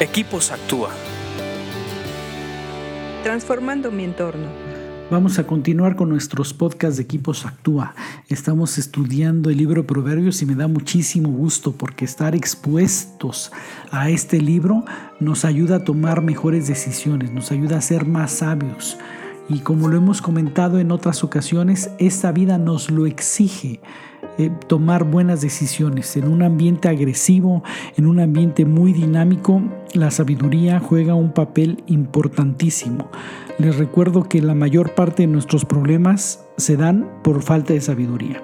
Equipos Actúa. Transformando mi entorno. Vamos a continuar con nuestros podcasts de Equipos Actúa. Estamos estudiando el libro de Proverbios y me da muchísimo gusto porque estar expuestos a este libro nos ayuda a tomar mejores decisiones, nos ayuda a ser más sabios. Y como lo hemos comentado en otras ocasiones, esta vida nos lo exige. Eh, tomar buenas decisiones. En un ambiente agresivo, en un ambiente muy dinámico, la sabiduría juega un papel importantísimo. Les recuerdo que la mayor parte de nuestros problemas se dan por falta de sabiduría.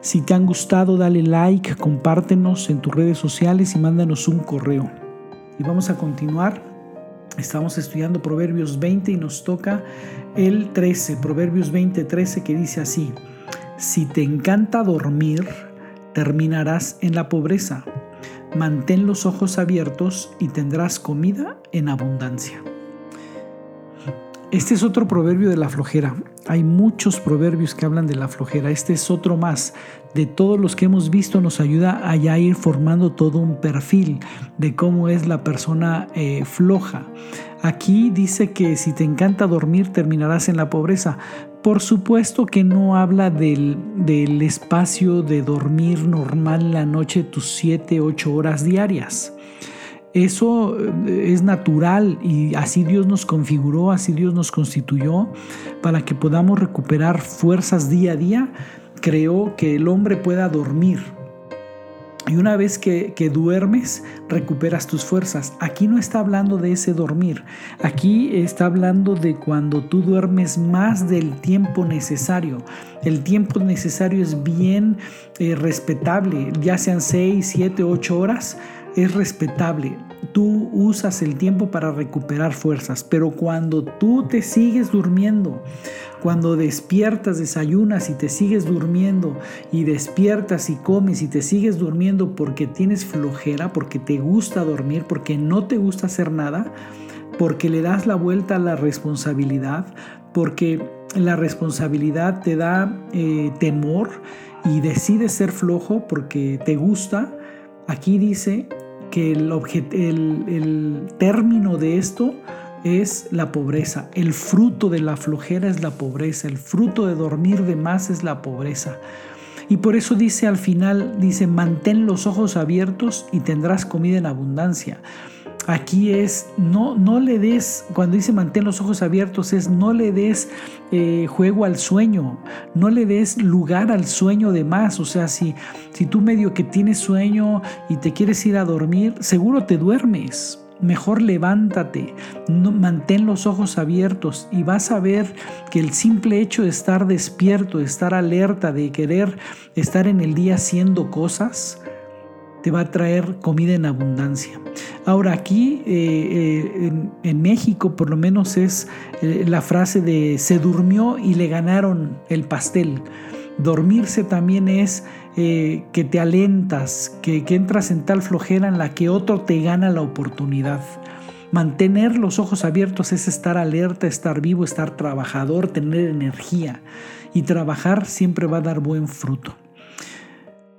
Si te han gustado, dale like, compártenos en tus redes sociales y mándanos un correo. Y vamos a continuar. Estamos estudiando Proverbios 20 y nos toca el 13, Proverbios 20, 13 que dice así. Si te encanta dormir, terminarás en la pobreza. Mantén los ojos abiertos y tendrás comida en abundancia. Este es otro proverbio de la flojera. Hay muchos proverbios que hablan de la flojera. Este es otro más. De todos los que hemos visto nos ayuda a ya ir formando todo un perfil de cómo es la persona eh, floja. Aquí dice que si te encanta dormir terminarás en la pobreza. Por supuesto que no habla del, del espacio de dormir normal la noche tus 7, 8 horas diarias. Eso eh, es natural y así Dios nos configuró, así Dios nos constituyó para que podamos recuperar fuerzas día a día. Creó que el hombre pueda dormir, y una vez que, duermes, recuperas tus fuerzas. Aquí no está hablando de ese dormir. Aquí está hablando de cuando tú duermes más del tiempo necesario. El tiempo necesario es bien eh, respetable, ya sean 6, 7, 8 horas, es respetable tú usas el tiempo para recuperar fuerzas, pero cuando tú te sigues durmiendo, cuando despiertas, desayunas y te sigues durmiendo y despiertas y comes y te sigues durmiendo porque tienes flojera, porque te gusta dormir, porque no te gusta hacer nada, porque le das la vuelta a la responsabilidad, porque la responsabilidad te da eh, temor y decides ser flojo porque te gusta, aquí dice el, el, término de esto es la pobreza. El fruto de la flojera es la pobreza. El fruto de dormir de más es la pobreza. Y por eso dice al final, dice, mantén los ojos abiertos y tendrás comida en abundancia. Aquí es, no, no le des, cuando dice mantén los ojos abiertos, es no le des eh, juego al sueño, no le des lugar al sueño de más. O sea, si, si tú medio que tienes sueño y te quieres ir a dormir, seguro te duermes. Mejor levántate, mantén los ojos abiertos y vas a ver que el simple hecho de estar despierto, de estar alerta, de querer estar en el día haciendo cosas, te va a traer comida en abundancia. Ahora aquí eh, eh, en, México por lo menos es eh, la frase de se durmió y le ganaron el pastel. Dormirse también es que te alentas, que, que entras en tal flojera en la que otro te gana la oportunidad. Mantener los ojos abiertos es estar alerta, estar vivo, estar trabajador, tener energía. Y trabajar siempre va a dar buen fruto.